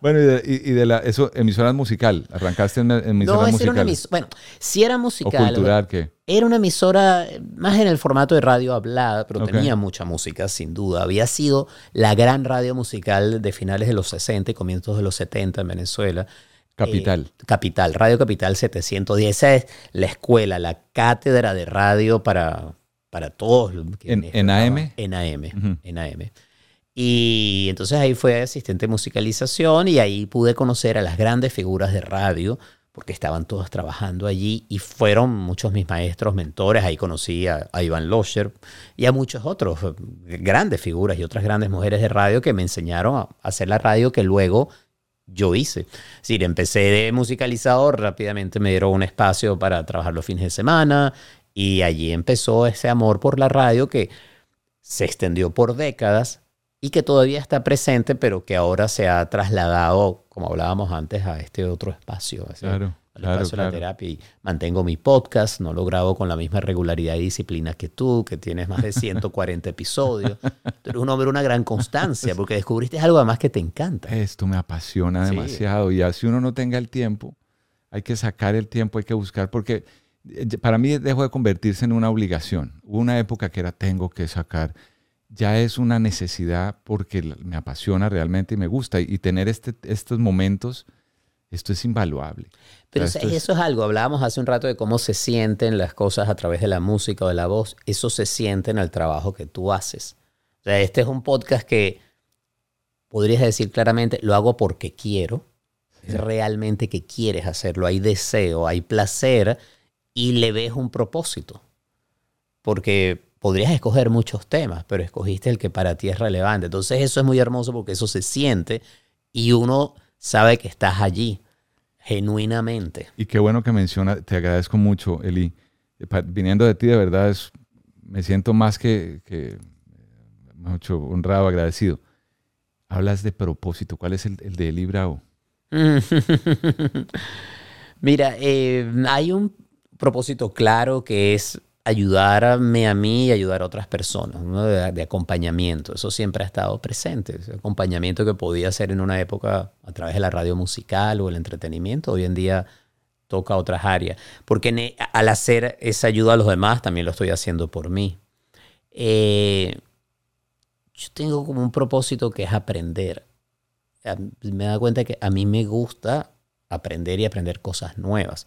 bueno, y de, la, eso, emisora musical. ¿Arrancaste en, emisora no, musical? Era bueno, si era musical. ¿O cultural qué? Era una emisora más en el formato de radio hablada, pero tenía mucha música, sin duda. Había sido la gran radio musical de finales de los 60 y comienzos de los 70 en Venezuela. Capital. Eh, Capital, Radio Capital 710. Esa es la escuela, la cátedra de radio para, para todos. ¿En, ¿En, AM? En AM, en AM. Y entonces ahí fue asistente de musicalización y ahí pude conocer a las grandes figuras de radio porque estaban todos trabajando allí y fueron muchos mis maestros, mentores. Ahí conocí a, Iván Loscher y a muchos otros eh, grandes figuras y otras grandes mujeres de radio que me enseñaron a hacer la radio que luego yo hice. Es decir, empecé de musicalizador, rápidamente me dieron un espacio para trabajar los fines de semana y allí empezó ese amor por la radio que se extendió por décadas y que todavía está presente, pero que ahora se ha trasladado, como hablábamos antes, a este otro espacio. Claro. Al espacio de la terapia y mantengo mi podcast, no lo grabo con la misma regularidad y disciplina que tú, que tienes más de 140 episodios. Pero un hombre una gran constancia, porque descubriste algo además que te encanta. Esto me apasiona demasiado y así uno no tenga el tiempo, hay que sacar el tiempo, hay que buscar, porque eh, para mí dejó de convertirse en una obligación. Hubo una época que era tengo que sacar ya es una necesidad porque me apasiona realmente y me gusta. Y, tener este, estos momentos, esto es invaluable. Pero eso es, algo, hablábamos hace un rato de cómo se sienten las cosas a través de la música o de la voz. Eso se siente en el trabajo que tú haces. O sea, este es un podcast que podrías decir claramente, lo hago porque quiero. Es realmente que quieres hacerlo. Hay deseo, hay placer y le ves un propósito. Porque podrías escoger muchos temas, pero escogiste el que para ti es relevante. Entonces eso es muy hermoso porque eso se siente y uno sabe que estás allí genuinamente. Y qué bueno que menciona, te agradezco mucho, Eli. Viniendo de ti, de verdad, es, me siento más que, que mucho honrado, agradecido. Hablas de propósito. ¿Cuál es el, de Eli Bravo? Mira, eh, hay un propósito claro que es ayudarme a mí y ayudar a otras personas, de, acompañamiento. Eso siempre ha estado presente. Ese acompañamiento que podía hacer en una época a través de la radio musical o el entretenimiento, hoy en día toca otras áreas. Porque al hacer esa ayuda a los demás, también lo estoy haciendo por mí. Eh, yo tengo como un propósito que es aprender. Me da cuenta que a mí me gusta aprender y aprender cosas nuevas.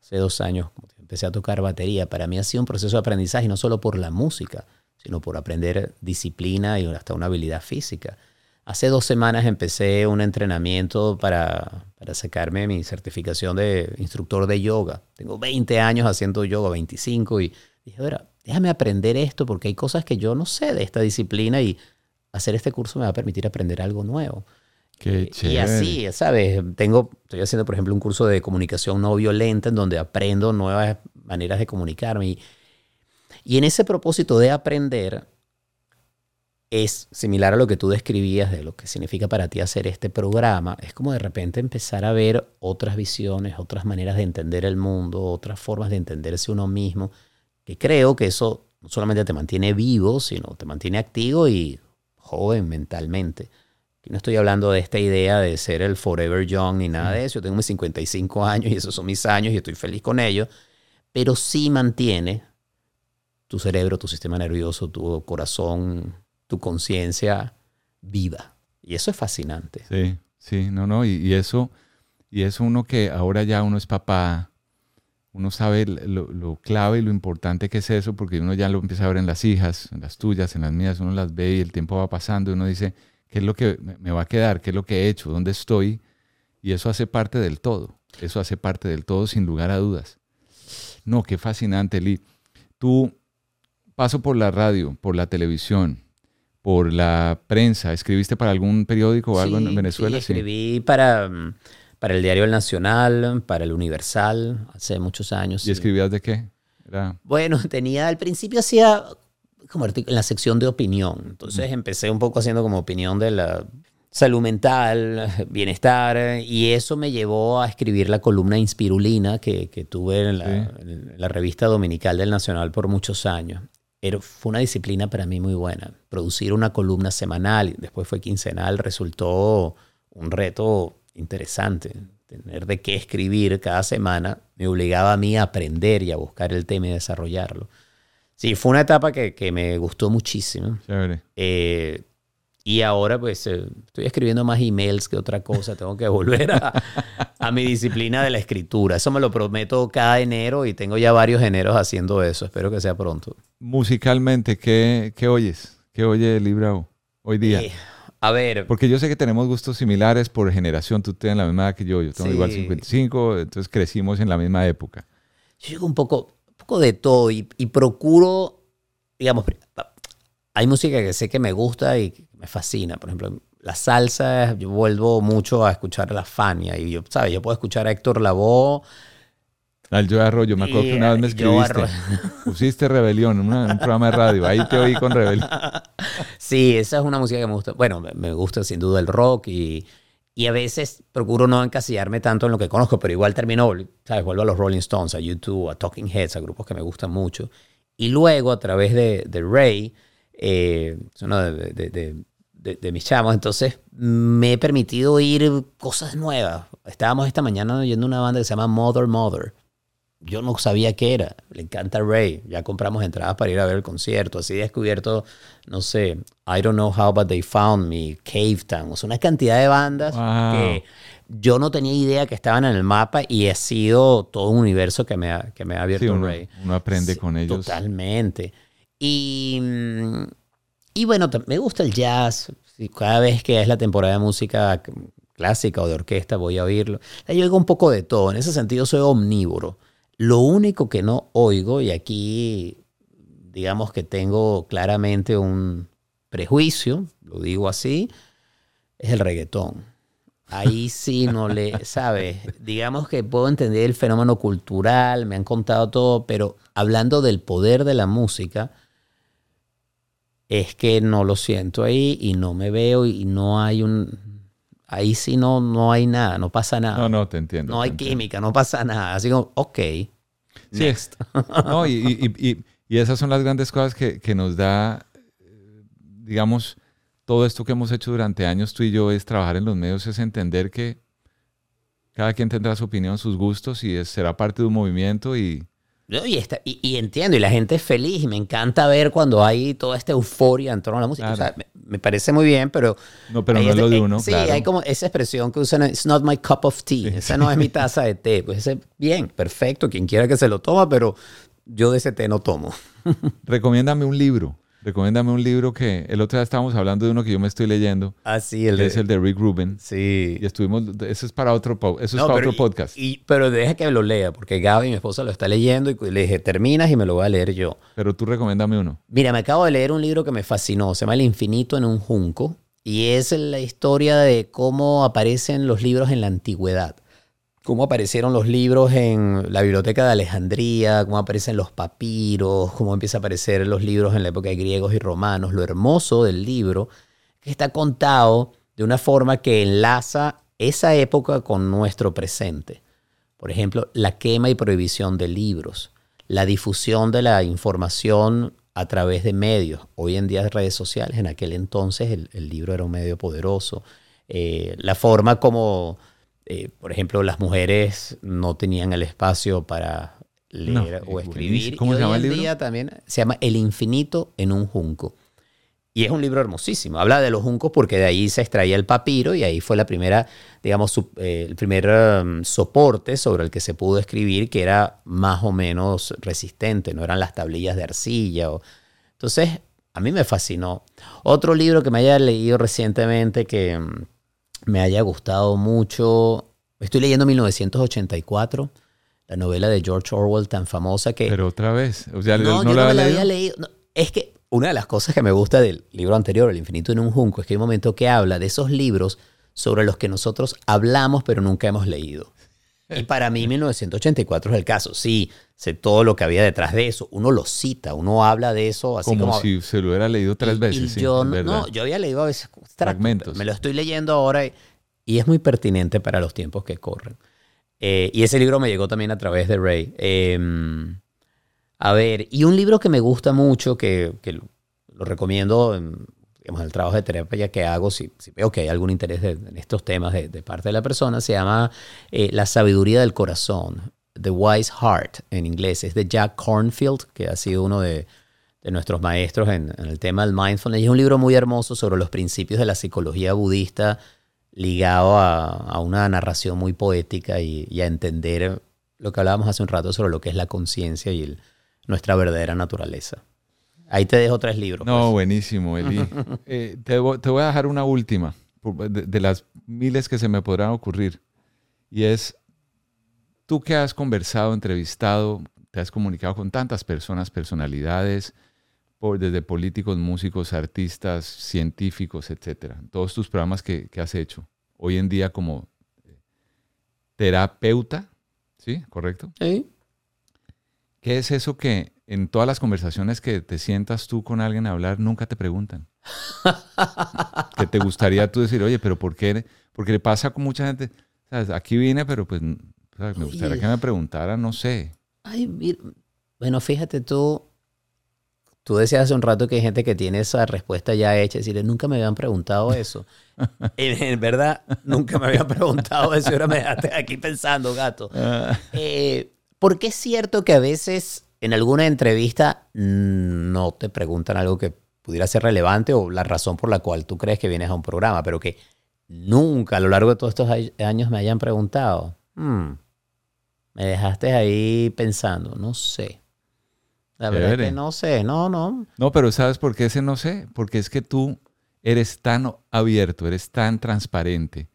Hace dos años empecé a tocar batería. Para mí ha sido un proceso de aprendizaje, no solo por la música, sino por aprender disciplina y hasta una habilidad física. Hace dos semanas empecé un entrenamiento para, para sacarme mi certificación de instructor de yoga. Tengo 20 años haciendo yoga, 25, y dije, ahora, déjame aprender esto porque hay cosas que yo no sé de esta disciplina y hacer este curso me va a permitir aprender algo nuevo. Qué chévere. Y así, ¿sabes? Tengo, estoy haciendo, por ejemplo, un curso de comunicación no violenta en donde aprendo nuevas maneras de comunicarme. Y, y en ese propósito de aprender, es similar a lo que tú describías de lo que significa para ti hacer este programa. Es como de repente empezar a ver otras visiones, otras maneras de entender el mundo, otras formas de entenderse uno mismo, que creo que eso no solamente te mantiene vivo, sino te mantiene activo y joven mentalmente. Y no estoy hablando de esta idea de ser el forever young ni nada de eso. Yo tengo mis 55 años y esos son mis años y estoy feliz con ellos. Pero sí mantiene tu cerebro, tu sistema nervioso, tu corazón, tu conciencia viva. Y eso es fascinante. Sí, sí, no, no, y, eso, y eso uno que ahora ya uno es papá, uno sabe lo, clave y lo importante que es eso, porque uno ya lo empieza a ver en las hijas, en las tuyas, en las mías, uno las ve y el tiempo va pasando y uno dice, ¿qué es lo que me va a quedar? ¿Qué es lo que he hecho? ¿Dónde estoy? Y eso hace parte del todo, eso hace parte del todo sin lugar a dudas. No, qué fascinante, Lee. Tú paso por la radio, por la televisión, por la prensa. ¿Escribiste para algún periódico o algo en Venezuela? Sí, escribí para, mm, para el diario El Nacional, para el Universal, hace muchos años. ¿Y escribías de qué? Bueno, tenía, al principio hacía como en la sección de opinión. Entonces empecé un poco haciendo como opinión de la salud mental, bienestar, y eso me llevó a escribir la columna Inspirulina que, que tuve en la, en la, revista dominical del Nacional por muchos años fue una disciplina para mí muy buena. Producir una columna semanal después fue quincenal resultó un reto interesante. Tener de qué escribir cada semana me obligaba a mí a aprender y a buscar el tema y desarrollarlo. Sí, fue una etapa que, que me gustó muchísimo. Eh, y ahora pues eh, estoy escribiendo más emails que otra cosa. Tengo que volver a, a, mi disciplina de la escritura. Eso me lo prometo cada enero y tengo ya varios eneros haciendo eso. Espero que sea pronto. Musicalmente, ¿qué, qué oyes? ¿Qué oye Librao hoy día? Eh, a ver. Porque yo sé que tenemos gustos similares por generación. Tú tienes la misma edad que yo. Yo tengo igual 55. Entonces crecimos en la misma época. Yo llego un poco, poco de todo y, y procuro, digamos, hay música que sé que me gusta y me fascina. Por ejemplo, la salsa, yo vuelvo mucho a escuchar a la Fania. Y yo, ¿sabes? Yo puedo escuchar a Héctor Lavoe. Al Joe Arroyo, me acuerdo que una vez me escribiste. Pusiste Rebelión, en un programa de radio. Ahí te oí con Rebelión. Sí, esa es una música que me gusta. Bueno, me gusta sin duda el rock y, y a veces procuro no encasillarme tanto en lo que conozco, pero igual termino, ¿sabes? Vuelvo a los Rolling Stones, a YouTube, a Talking Heads, a grupos que me gustan mucho. Y luego, a través de, de Ray, eh, uno de, de, mis chamos, entonces me he permitido oír cosas nuevas. Estábamos esta mañana oyendo una banda que se llama Mother Mother. Yo no sabía qué era. Le encanta Ray. Ya compramos entradas para ir a ver el concierto. Así he descubierto, no sé, I Don't Know How But They Found Me, Cave Town. O sea, una cantidad de bandas que yo no tenía idea que estaban en el mapa y ha sido todo un universo que me ha, que me ha abierto Ray. Uno aprende con ellos. Totalmente. Y, y bueno, me gusta el jazz. Cada vez que es la temporada de música clásica o de orquesta voy a oírlo. Yo oigo un poco de todo. En ese sentido soy omnívoro. Lo único que no oigo, y aquí digamos que tengo claramente un prejuicio, lo digo así, es el reggaetón. Ahí sí no le, ¿sabes? Digamos que puedo entender el fenómeno cultural, me han contado todo, pero hablando del poder de la música, es que no lo siento ahí y no me veo y no hay un... Ahí sí no, no hay nada, no pasa nada. No, no, te entiendo. No hay química, no pasa nada. Así como, ok, next. no, y, esas son las grandes cosas que, que nos da, digamos, todo esto que hemos hecho durante años tú y yo es trabajar en los medios, es entender que cada quien tendrá su opinión, sus gustos y será parte de un movimiento y... y, está, y, entiendo, y la gente es feliz y me encanta ver cuando hay toda esta euforia en torno a la música. O sea, me, parece muy bien, pero... No, pero no es lo de uno, Sí, hay como esa expresión que usan, it's not my cup of tea, esa no es mi taza de té. Pues ese, bien, perfecto, quien quiera que se lo toma, pero yo de ese té no tomo. Recomiéndame un libro. Recomiéndame un libro que el otro día estábamos hablando de uno que yo me estoy leyendo. Ah, sí, el de, es el de Rick Rubin. Sí. Y estuvimos, eso es para otro, eso es para otro podcast. Y, pero deja que lo lea, porque Gaby, mi esposa, lo está leyendo y le dije, terminas y me lo voy a leer yo. Pero tú recomiéndame uno. Mira, me acabo de leer un libro que me fascinó, se llama El infinito en un junco, y es la historia de cómo aparecen los libros en la antigüedad cómo aparecieron los libros en la biblioteca de Alejandría, cómo aparecen los papiros, cómo empiezan a aparecer los libros en la época de griegos y romanos. Lo hermoso del libro que está contado de una forma que enlaza esa época con nuestro presente. Por ejemplo, la quema y prohibición de libros, la difusión de la información a través de medios. Hoy en día redes sociales, en aquel entonces el, libro era un medio poderoso. Eh, la forma como eh, por ejemplo, las mujeres no tenían el espacio para leer o escribir. ¿Cómo se llama el libro? Día también se llama El infinito en un junco. Y es un libro hermosísimo. Habla de los juncos porque de ahí se extraía el papiro y ahí fue la primera, digamos, eh, el primer um, soporte sobre el que se pudo escribir que era más o menos resistente, no eran las tablillas de arcilla. Entonces, a mí me fascinó. Otro libro que me haya leído recientemente que um, me haya gustado mucho. Estoy leyendo 1984, la novela de George Orwell tan famosa que... Pero otra vez, o sea, no, yo no me la había leído. es que una de las cosas que me gusta del libro anterior, El infinito en un junco, es que hay un momento que habla de esos libros sobre los que nosotros hablamos pero nunca hemos leído. Y para mí 1984 es el caso. Sí, sé todo lo que había detrás de eso. Uno lo cita, uno habla de eso así como... como si se lo hubiera leído tres veces. yo, no, yo había leído a veces fragmentos. Me lo estoy leyendo ahora y, es muy pertinente para los tiempos que corren. Eh, y ese libro me llegó también a través de Ray. Em, a ver, y un libro que me gusta mucho, que, que lo recomiendo el trabajo de terapia que hago, si, veo que hay algún interés en estos temas de, parte de la persona, se llama eh, La sabiduría del corazón, The Wise Heart en inglés. Es de Jack Cornfield, que ha sido uno de, nuestros maestros en, el tema del mindfulness. Y es un libro muy hermoso sobre los principios de la psicología budista ligado a, una narración muy poética y, a entender lo que hablábamos hace un rato sobre lo que es la conciencia y nuestra verdadera naturaleza. Ahí te dejo tres libros. No, pues. buenísimo, Eli. Eh, te, voy a dejar una última de, las miles que se me podrán ocurrir. Y es, tú que has conversado, entrevistado, te has comunicado con tantas personas, personalidades, desde políticos, músicos, artistas, científicos, etcétera. Todos tus programas que, que has hecho hoy en día como eh, terapeuta, ¿sí? ¿Correcto? Sí. ¿Qué es eso que en todas las conversaciones que te sientas tú con alguien a hablar, nunca te preguntan? que te gustaría tú decir, oye, pero ¿por qué? Porque le pasa con mucha gente, aquí vine, pero pues me gustaría que me preguntara, no sé. Ay, bueno, fíjate tú, tú decías hace un rato que hay gente que tiene esa respuesta ya hecha, es decir, nunca me habían preguntado eso. en, verdad, nunca me habían preguntado eso, ahora me dejaste aquí pensando, gato. Ah. Eh, porque es cierto que a veces en alguna entrevista no te preguntan algo que pudiera ser relevante o la razón por la cual tú crees que vienes a un programa, pero que nunca a lo largo de todos estos años me hayan preguntado. Hmm, me dejaste ahí pensando, no sé. La verdad es que no sé, no, no. No, pero ¿sabes por qué ese no sé? Porque es que tú eres tan abierto, eres tan transparente,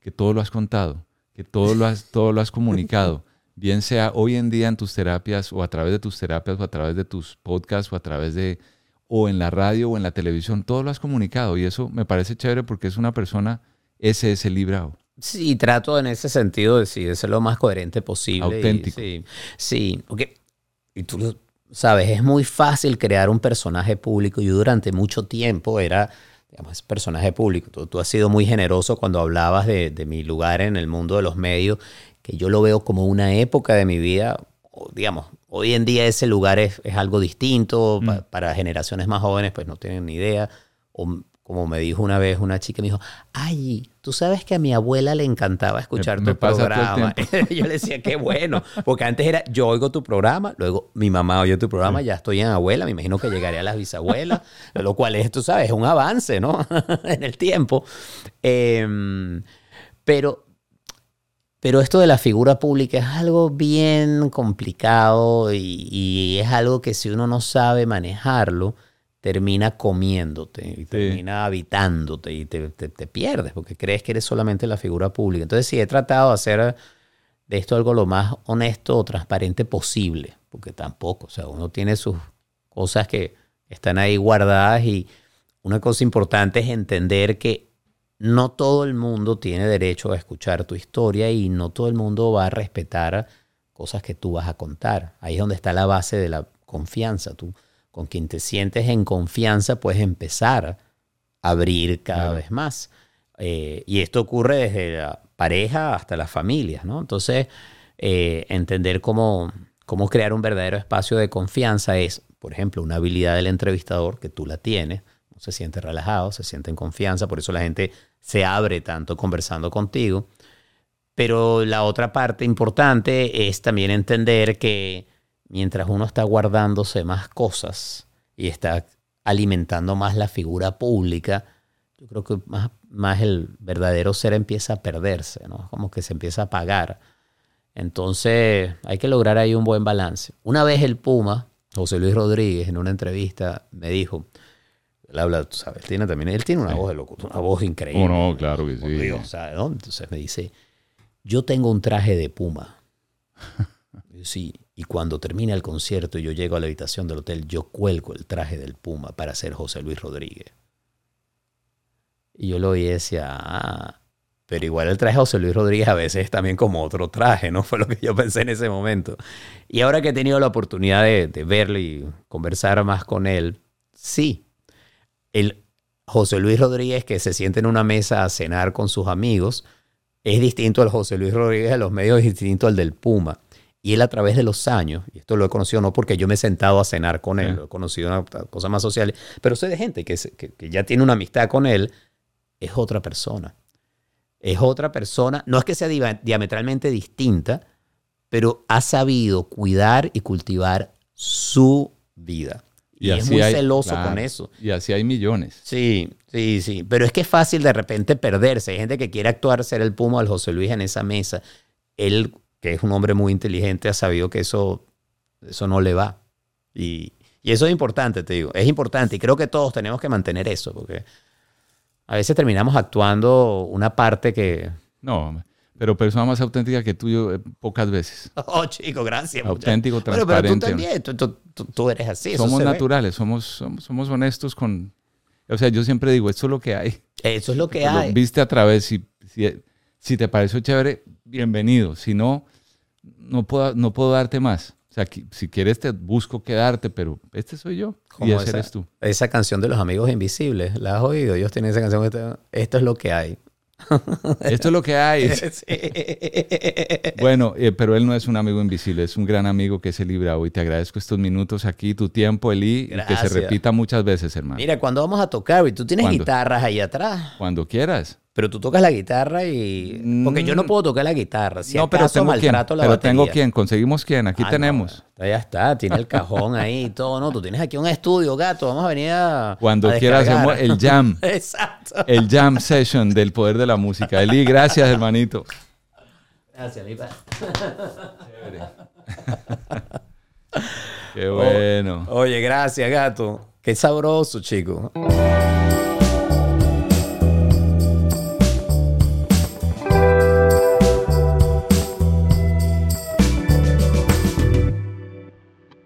que todo lo has contado, que todo lo has, todo lo has comunicado bien sea hoy en día en tus terapias o a través de tus terapias o a través de tus podcasts o a través de o en la radio o en la televisión, todo lo has comunicado y eso me parece chévere porque es una persona ese es el librado. Sí, trato en ese sentido de, ser lo más coherente posible. Auténtico. sí, sí, porque y tú sabes, es muy fácil crear un personaje público. Yo durante mucho tiempo era, digamos, personaje público. Tú, tú has sido muy generoso cuando hablabas de, de, mi lugar en el mundo de los medios, que yo lo veo como una época de mi vida, digamos, hoy en día ese lugar es, es algo distinto, mm. para generaciones más jóvenes pues no tienen ni idea, o como me dijo una vez una chica, me dijo, ay, tú sabes que a mi abuela le encantaba escuchar tu programa. yo le decía, qué bueno, porque antes era, yo oigo tu programa, luego mi mamá oye tu programa, ya estoy en abuela, me imagino que llegaré a las bisabuelas, lo cual es, tú sabes, es un avance, ¿no? en el tiempo. Em, pero, pero esto de la figura pública es algo bien complicado y, y es algo que si uno no sabe manejarlo, termina comiéndote y termina habitándote y te, pierdes porque crees que eres solamente la figura pública. Entonces sí, he tratado de hacer de esto algo lo más honesto o transparente posible, porque tampoco, o sea, uno tiene sus cosas que están ahí guardadas y una cosa importante es entender que no todo el mundo tiene derecho a escuchar tu historia y no todo el mundo va a respetar cosas que tú vas a contar. Ahí es donde está la base de la confianza. Tú, con quien te sientes en confianza, puedes empezar a abrir cada vez más. Eh, y esto ocurre desde la pareja hasta las familias, ¿no? Entonces, eh, entender cómo, cómo crear un verdadero espacio de confianza es, por ejemplo, una habilidad del entrevistador que tú la tienes, se siente relajado, se siente en confianza, por eso la gente se abre tanto conversando contigo. Pero la otra parte importante es también entender que mientras uno está guardándose más cosas y está alimentando más la figura pública, yo creo que más, más el verdadero ser empieza a perderse, ¿no? Como que se empieza a apagar. Entonces hay que lograr ahí un buen balance. Una vez el Puma, José Luis Rodríguez, en una entrevista me dijo, él habla, tú sabes, tiene también, él tiene una voz de locutor, una voz increíble. Oh, no, claro que sí. Entonces me dice, yo tengo un traje de Puma. sí, y cuando termina el concierto y yo llego a la habitación del hotel, yo cuelgo el traje del Puma para ser José Luis Rodríguez. Y yo lo oí y decía, ah, pero igual el traje de José Luis Rodríguez a veces es también como otro traje, ¿no? Fue lo que yo pensé en ese momento. Y ahora que he tenido la oportunidad de, de verlo y conversar más con él, sí, el José Luis Rodríguez que se siente en una mesa a cenar con sus amigos es distinto al José Luis Rodríguez de los medios, es distinto al del Puma. Y él a través de los años, y esto lo he conocido no porque yo me he sentado a cenar con él, lo he conocido una cosa más social, pero sé de gente que, que, ya tiene una amistad con él, es otra persona. Es otra persona, no es que sea diametralmente distinta, pero ha sabido cuidar y cultivar su vida. Y, es muy celoso con eso. Y así hay millones. Sí, sí, sí. Pero es que es fácil de repente perderse. Hay gente que quiere actuar, ser el Puma al José Luis en esa mesa. Él que es un hombre muy inteligente, ha sabido que eso, eso no le va. Y, y eso es importante, te digo, es importante y creo que todos tenemos que mantener eso, porque a veces terminamos actuando una parte que... No, pero persona más auténtica que tú yo eh, pocas veces. Oh, chico, gracias. Auténtico, transparente. pero tú también, tú, tú, eres así. Somos naturales, somos, somos, honestos con... O sea, yo siempre digo, esto es lo que hay. Eso es lo que hay. viste a través, y si, si te pareció chévere, bienvenido. Si no, no puedo, no puedo darte más. O sea, si quieres te busco quedarte, pero este soy yo y ese eres tú. Esa canción de los amigos invisibles, ¿la has oído? Ellos tienen esa canción, esto es lo que hay. Esto es lo que hay. Bueno, eh, pero él no es un amigo invisible, es un gran amigo que se libra hoy. Te agradezco estos minutos aquí, tu tiempo, Eli, y que se repita muchas veces, hermano. Mira, cuando vamos a tocar, y tú tienes guitarras ahí atrás. Cuando quieras. Pero tú tocas la guitarra y... Porque yo no mm. puedo tocar la guitarra. Si no, pero tengo quien. Pero tengo quien. Conseguimos quién. Aquí ah, tenemos. ya está. Tiene el cajón ahí y todo. No, tú tienes aquí un estudio, gato. Vamos a venir a Cuando quieras hacemos el jam. Exacto. El jam session del poder de la música. Eli, gracias, hermanito. Gracias, Lipa. Qué bueno. oye, gracias, gato. Qué sabroso, chico.